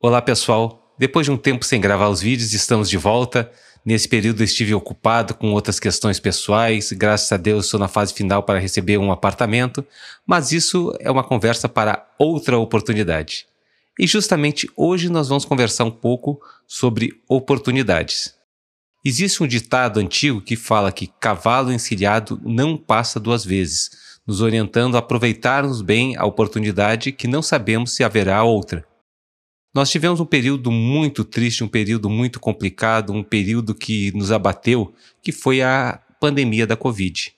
Olá pessoal, depois de um tempo sem gravar os vídeos, estamos de volta. Nesse período estive ocupado com outras questões pessoais, graças a Deus estou na fase final para receber um apartamento, mas isso é uma conversa para outra oportunidade. E justamente hoje nós vamos conversar um pouco sobre oportunidades. Existe um ditado antigo que fala que cavalo encilhado não passa duas vezes, nos orientando a aproveitarmos bem a oportunidade que não sabemos se haverá outra. Nós tivemos um período muito triste, um período muito complicado, um período que nos abateu, que foi a pandemia da Covid.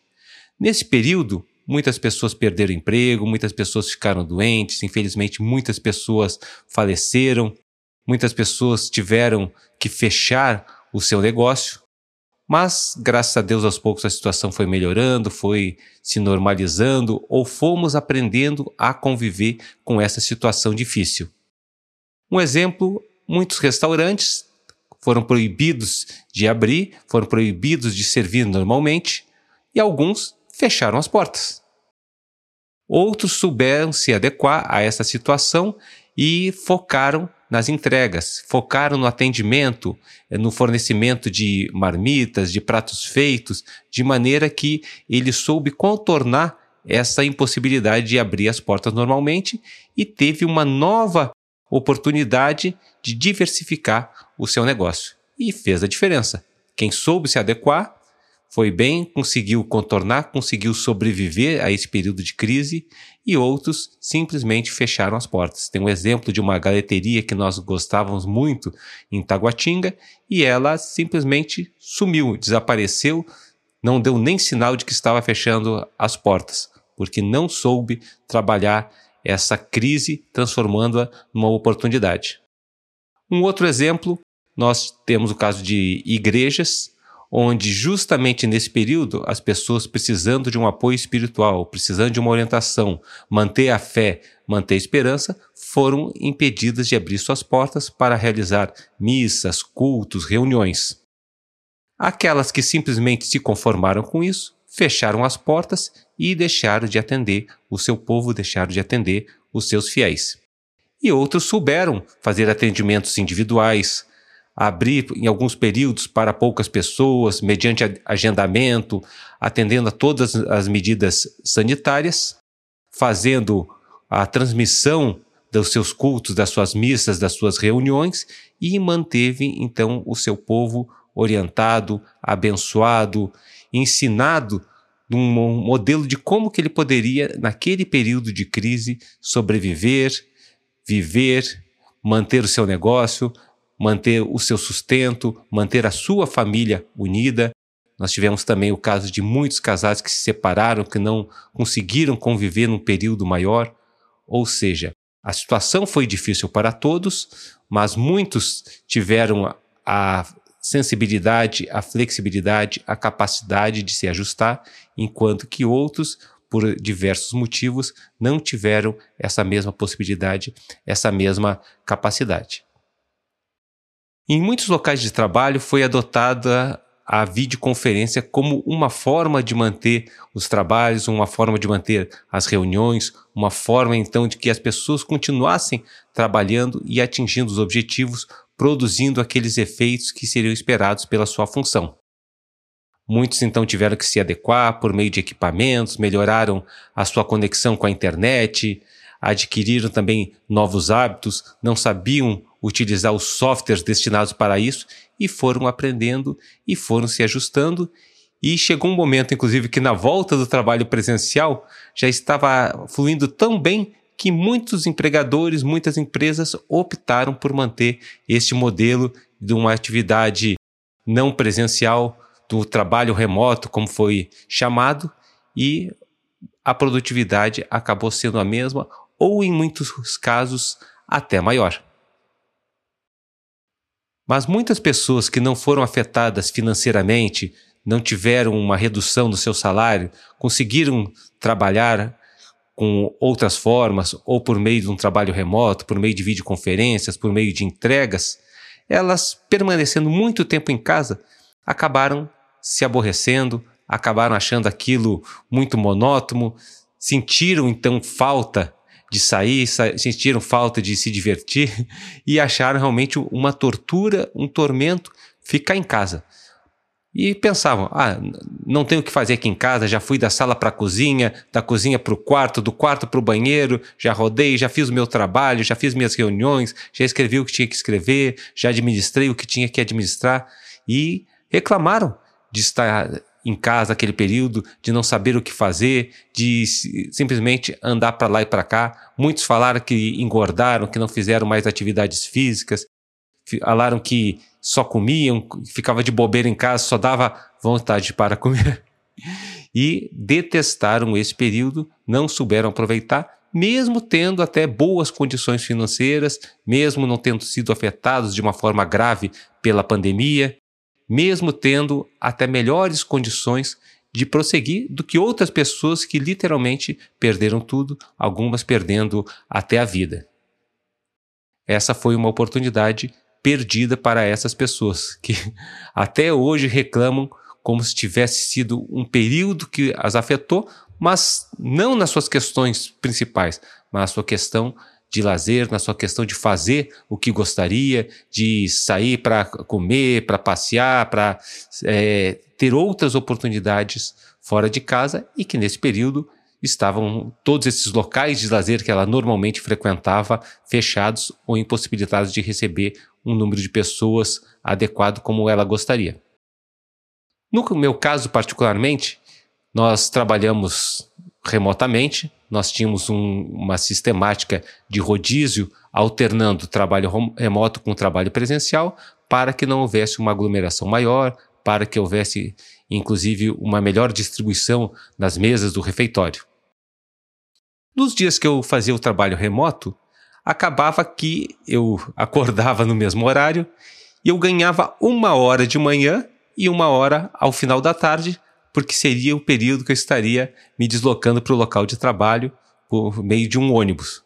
Nesse período, muitas pessoas perderam emprego, muitas pessoas ficaram doentes, infelizmente muitas pessoas faleceram, muitas pessoas tiveram que fechar o seu negócio. Mas, graças a Deus, aos poucos a situação foi melhorando, foi se normalizando ou fomos aprendendo a conviver com essa situação difícil. Um exemplo: muitos restaurantes foram proibidos de abrir, foram proibidos de servir normalmente e alguns fecharam as portas. Outros souberam se adequar a essa situação e focaram nas entregas, focaram no atendimento, no fornecimento de marmitas, de pratos feitos, de maneira que ele soube contornar essa impossibilidade de abrir as portas normalmente e teve uma nova oportunidade de diversificar o seu negócio. E fez a diferença. Quem soube se adequar foi bem, conseguiu contornar, conseguiu sobreviver a esse período de crise e outros simplesmente fecharam as portas. Tem um exemplo de uma galeteria que nós gostávamos muito em Taguatinga e ela simplesmente sumiu, desapareceu, não deu nem sinal de que estava fechando as portas, porque não soube trabalhar essa crise, transformando-a numa oportunidade. Um outro exemplo, nós temos o caso de igrejas, onde justamente nesse período as pessoas precisando de um apoio espiritual, precisando de uma orientação, manter a fé, manter a esperança, foram impedidas de abrir suas portas para realizar missas, cultos, reuniões. Aquelas que simplesmente se conformaram com isso fecharam as portas e deixaram de atender o seu povo, deixaram de atender os seus fiéis. E outros souberam fazer atendimentos individuais, abrir em alguns períodos para poucas pessoas, mediante agendamento, atendendo a todas as medidas sanitárias, fazendo a transmissão dos seus cultos, das suas missas, das suas reuniões e manteve então o seu povo orientado, abençoado, ensinado num modelo de como que ele poderia, naquele período de crise, sobreviver, viver, manter o seu negócio, manter o seu sustento, manter a sua família unida. Nós tivemos também o caso de muitos casais que se separaram, que não conseguiram conviver num período maior. Ou seja, a situação foi difícil para todos, mas muitos tiveram a sensibilidade, a flexibilidade, a capacidade de se ajustar, enquanto que outros, por diversos motivos, não tiveram essa mesma possibilidade, essa mesma capacidade. Em muitos locais de trabalho foi adotada a videoconferência como uma forma de manter os trabalhos, uma forma de manter as reuniões, uma forma então de que as pessoas continuassem trabalhando e atingindo os objetivos produzindo aqueles efeitos que seriam esperados pela sua função. Muitos então tiveram que se adequar por meio de equipamentos, melhoraram a sua conexão com a internet, adquiriram também novos hábitos, não sabiam utilizar os softwares destinados para isso e foram aprendendo e foram se ajustando. E chegou um momento, inclusive, que na volta do trabalho presencial já estava fluindo tão bem que muitos empregadores, muitas empresas optaram por manter este modelo de uma atividade não presencial, do trabalho remoto, como foi chamado, e a produtividade acabou sendo a mesma ou, em muitos casos, até maior. Mas muitas pessoas que não foram afetadas financeiramente, não tiveram uma redução do seu salário, conseguiram trabalhar com outras formas, ou por meio de um trabalho remoto, por meio de videoconferências, por meio de entregas, elas, permanecendo muito tempo em casa, acabaram se aborrecendo, acabaram achando aquilo muito monótono, sentiram então falta de sair, sa sentiram falta de se divertir e acharam realmente uma tortura, um tormento ficar em casa. E pensavam: ah, não tenho o que fazer aqui em casa, já fui da sala para a cozinha, da cozinha para o quarto, do quarto para o banheiro, já rodei, já fiz o meu trabalho, já fiz minhas reuniões, já escrevi o que tinha que escrever, já administrei o que tinha que administrar. E reclamaram de estar em casa aquele período, de não saber o que fazer, de simplesmente andar para lá e para cá. Muitos falaram que engordaram, que não fizeram mais atividades físicas, falaram que só comiam, ficava de bobeira em casa, só dava vontade para comer. E detestaram esse período, não souberam aproveitar, mesmo tendo até boas condições financeiras, mesmo não tendo sido afetados de uma forma grave pela pandemia, mesmo tendo até melhores condições de prosseguir do que outras pessoas que literalmente perderam tudo, algumas perdendo até a vida. Essa foi uma oportunidade perdida para essas pessoas que até hoje reclamam como se tivesse sido um período que as afetou, mas não nas suas questões principais, mas na sua questão de lazer, na sua questão de fazer o que gostaria, de sair para comer, para passear, para é, ter outras oportunidades fora de casa e que nesse período estavam todos esses locais de lazer que ela normalmente frequentava fechados ou impossibilitados de receber um número de pessoas adequado como ela gostaria. No meu caso, particularmente, nós trabalhamos remotamente, nós tínhamos um, uma sistemática de rodízio alternando trabalho remoto com trabalho presencial para que não houvesse uma aglomeração maior, para que houvesse inclusive uma melhor distribuição nas mesas do refeitório. Nos dias que eu fazia o trabalho remoto, acabava que eu acordava no mesmo horário e eu ganhava uma hora de manhã e uma hora ao final da tarde, porque seria o período que eu estaria me deslocando para o local de trabalho por meio de um ônibus.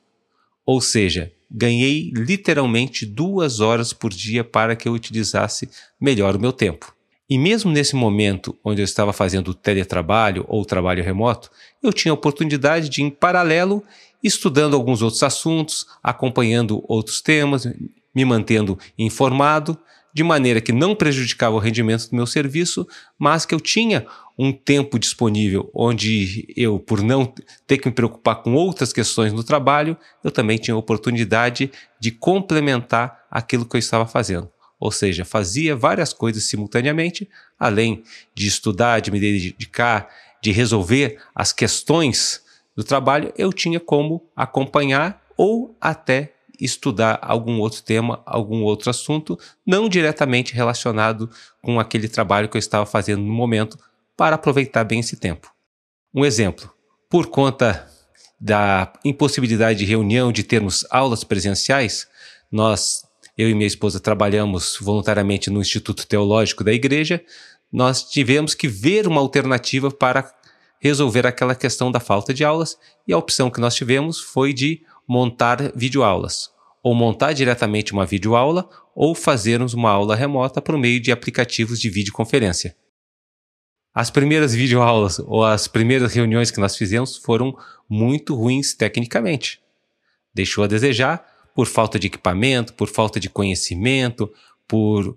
Ou seja, ganhei literalmente duas horas por dia para que eu utilizasse melhor o meu tempo. E mesmo nesse momento onde eu estava fazendo teletrabalho ou trabalho remoto, eu tinha a oportunidade de, em paralelo, estudando alguns outros assuntos, acompanhando outros temas, me mantendo informado, de maneira que não prejudicava o rendimento do meu serviço, mas que eu tinha um tempo disponível onde eu, por não ter que me preocupar com outras questões no trabalho, eu também tinha a oportunidade de complementar aquilo que eu estava fazendo. Ou seja, fazia várias coisas simultaneamente, além de estudar, de me dedicar, de resolver as questões do trabalho, eu tinha como acompanhar ou até estudar algum outro tema, algum outro assunto, não diretamente relacionado com aquele trabalho que eu estava fazendo no momento, para aproveitar bem esse tempo. Um exemplo: por conta da impossibilidade de reunião, de termos aulas presenciais, nós, eu e minha esposa, trabalhamos voluntariamente no Instituto Teológico da Igreja. Nós tivemos que ver uma alternativa para resolver aquela questão da falta de aulas e a opção que nós tivemos foi de montar videoaulas, ou montar diretamente uma videoaula ou fazermos uma aula remota por meio de aplicativos de videoconferência. As primeiras videoaulas ou as primeiras reuniões que nós fizemos foram muito ruins tecnicamente. Deixou a desejar por falta de equipamento, por falta de conhecimento, por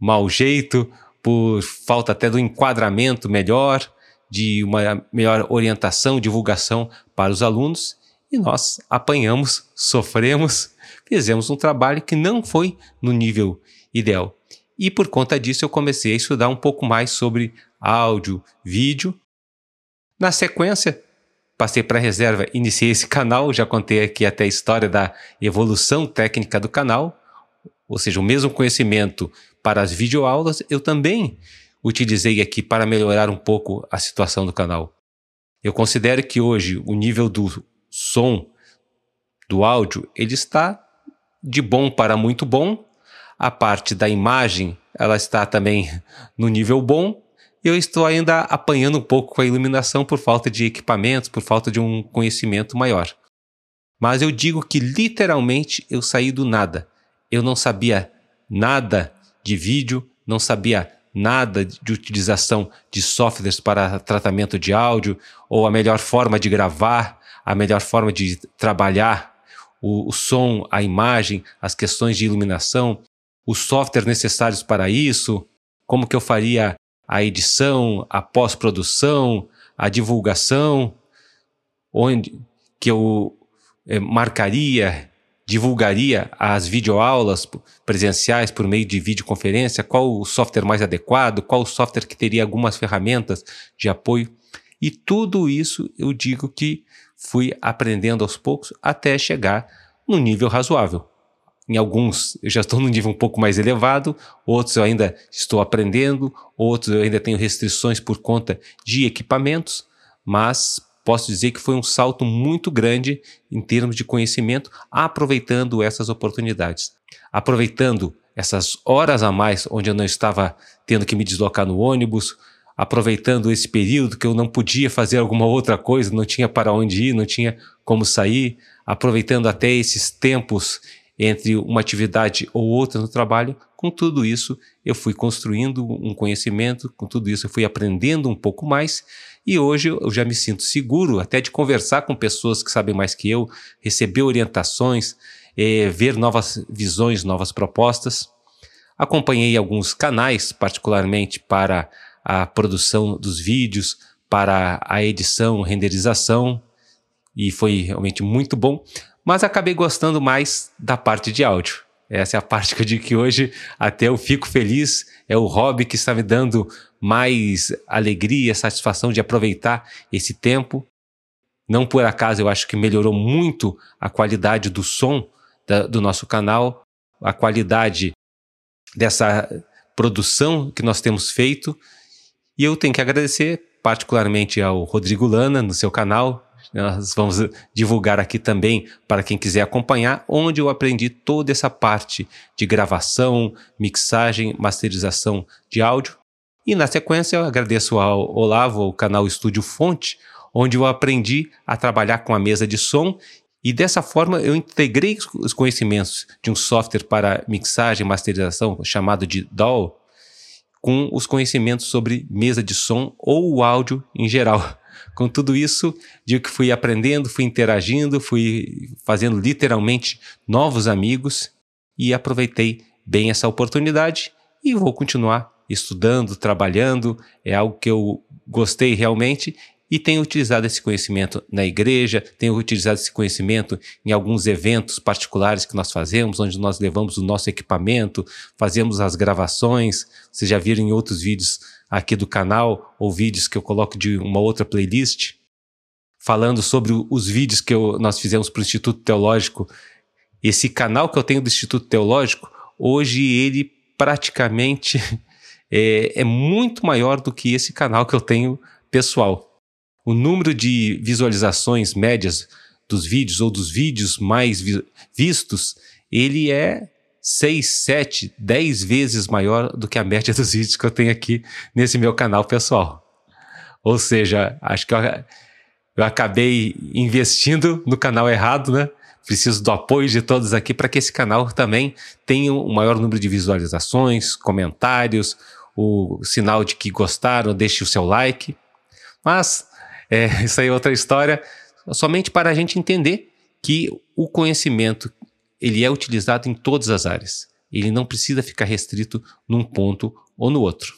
mau jeito, por falta até do enquadramento melhor de uma melhor orientação, divulgação para os alunos, e nós apanhamos, sofremos, fizemos um trabalho que não foi no nível ideal. E por conta disso eu comecei a estudar um pouco mais sobre áudio, vídeo. Na sequência, passei para a reserva, iniciei esse canal, já contei aqui até a história da evolução técnica do canal, ou seja, o mesmo conhecimento para as videoaulas, eu também utilizei aqui para melhorar um pouco a situação do canal. Eu considero que hoje o nível do som, do áudio, ele está de bom para muito bom. A parte da imagem, ela está também no nível bom. Eu estou ainda apanhando um pouco com a iluminação por falta de equipamentos, por falta de um conhecimento maior. Mas eu digo que literalmente eu saí do nada. Eu não sabia nada de vídeo, não sabia nada de utilização de softwares para tratamento de áudio ou a melhor forma de gravar, a melhor forma de trabalhar o, o som, a imagem, as questões de iluminação, os softwares necessários para isso, como que eu faria a edição, a pós-produção, a divulgação, onde que eu eh, marcaria, divulgaria as videoaulas presenciais por meio de videoconferência, qual o software mais adequado, qual o software que teria algumas ferramentas de apoio. E tudo isso eu digo que fui aprendendo aos poucos até chegar no nível razoável. Em alguns eu já estou num nível um pouco mais elevado, outros eu ainda estou aprendendo, outros eu ainda tenho restrições por conta de equipamentos, mas posso dizer que foi um salto muito grande em termos de conhecimento, aproveitando essas oportunidades. Aproveitando essas horas a mais onde eu não estava tendo que me deslocar no ônibus, aproveitando esse período que eu não podia fazer alguma outra coisa, não tinha para onde ir, não tinha como sair, aproveitando até esses tempos entre uma atividade ou outra no trabalho, com tudo isso eu fui construindo um conhecimento, com tudo isso eu fui aprendendo um pouco mais. E hoje eu já me sinto seguro até de conversar com pessoas que sabem mais que eu, receber orientações, eh, ver novas visões, novas propostas. Acompanhei alguns canais, particularmente para a produção dos vídeos, para a edição, renderização, e foi realmente muito bom, mas acabei gostando mais da parte de áudio. Essa é a parte que eu digo que hoje até eu fico feliz, é o hobby que está me dando mais alegria, satisfação de aproveitar esse tempo. Não por acaso eu acho que melhorou muito a qualidade do som da, do nosso canal, a qualidade dessa produção que nós temos feito e eu tenho que agradecer particularmente ao Rodrigo Lana no seu canal. Nós vamos divulgar aqui também para quem quiser acompanhar, onde eu aprendi toda essa parte de gravação, mixagem, masterização de áudio. E na sequência eu agradeço ao Olavo, o canal Estúdio Fonte, onde eu aprendi a trabalhar com a mesa de som e dessa forma eu integrei os conhecimentos de um software para mixagem e masterização chamado de DAW com os conhecimentos sobre mesa de som ou áudio em geral. Com tudo isso, digo que fui aprendendo, fui interagindo, fui fazendo literalmente novos amigos e aproveitei bem essa oportunidade e vou continuar estudando, trabalhando, é algo que eu gostei realmente e tenho utilizado esse conhecimento na igreja, tenho utilizado esse conhecimento em alguns eventos particulares que nós fazemos, onde nós levamos o nosso equipamento, fazemos as gravações. Vocês já viram em outros vídeos aqui do canal ou vídeos que eu coloco de uma outra playlist, falando sobre os vídeos que eu, nós fizemos para o Instituto Teológico. Esse canal que eu tenho do Instituto Teológico, hoje ele praticamente é, é muito maior do que esse canal que eu tenho pessoal o número de visualizações médias dos vídeos ou dos vídeos mais vi vistos, ele é 6, 7, 10 vezes maior do que a média dos vídeos que eu tenho aqui nesse meu canal pessoal. Ou seja, acho que eu, eu acabei investindo no canal errado, né? Preciso do apoio de todos aqui para que esse canal também tenha um maior número de visualizações, comentários, o sinal de que gostaram, deixe o seu like. Mas é, isso aí é outra história, somente para a gente entender que o conhecimento ele é utilizado em todas as áreas. Ele não precisa ficar restrito num ponto ou no outro.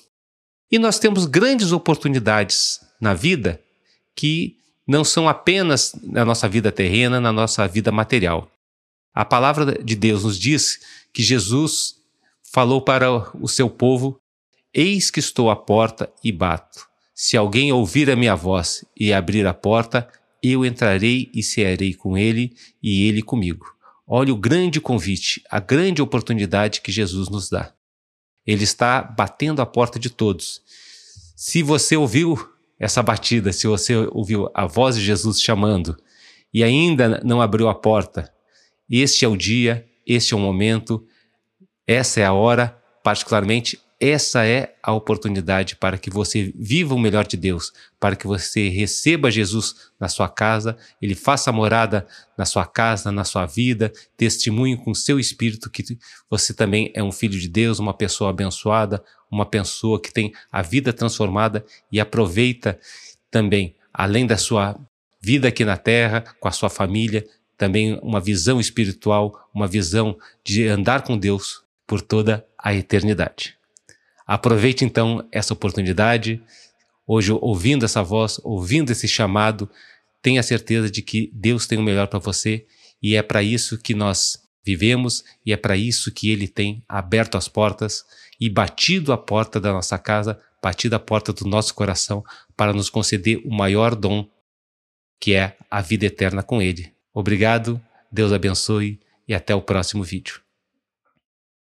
E nós temos grandes oportunidades na vida que não são apenas na nossa vida terrena, na nossa vida material. A palavra de Deus nos diz que Jesus falou para o seu povo: Eis que estou à porta e bato. Se alguém ouvir a minha voz e abrir a porta, eu entrarei e cearei com ele e ele comigo. Olha o grande convite, a grande oportunidade que Jesus nos dá. Ele está batendo a porta de todos. Se você ouviu essa batida, se você ouviu a voz de Jesus chamando e ainda não abriu a porta, este é o dia, este é o momento, essa é a hora, particularmente essa é a oportunidade para que você viva o melhor de Deus, para que você receba Jesus na sua casa, ele faça morada na sua casa, na sua vida, testemunhe com seu espírito que você também é um filho de Deus, uma pessoa abençoada, uma pessoa que tem a vida transformada e aproveita também, além da sua vida aqui na terra, com a sua família, também uma visão espiritual, uma visão de andar com Deus por toda a eternidade. Aproveite então essa oportunidade, hoje ouvindo essa voz, ouvindo esse chamado, tenha certeza de que Deus tem o melhor para você e é para isso que nós vivemos e é para isso que Ele tem aberto as portas e batido a porta da nossa casa, batido a porta do nosso coração para nos conceder o maior dom que é a vida eterna com Ele. Obrigado, Deus abençoe e até o próximo vídeo.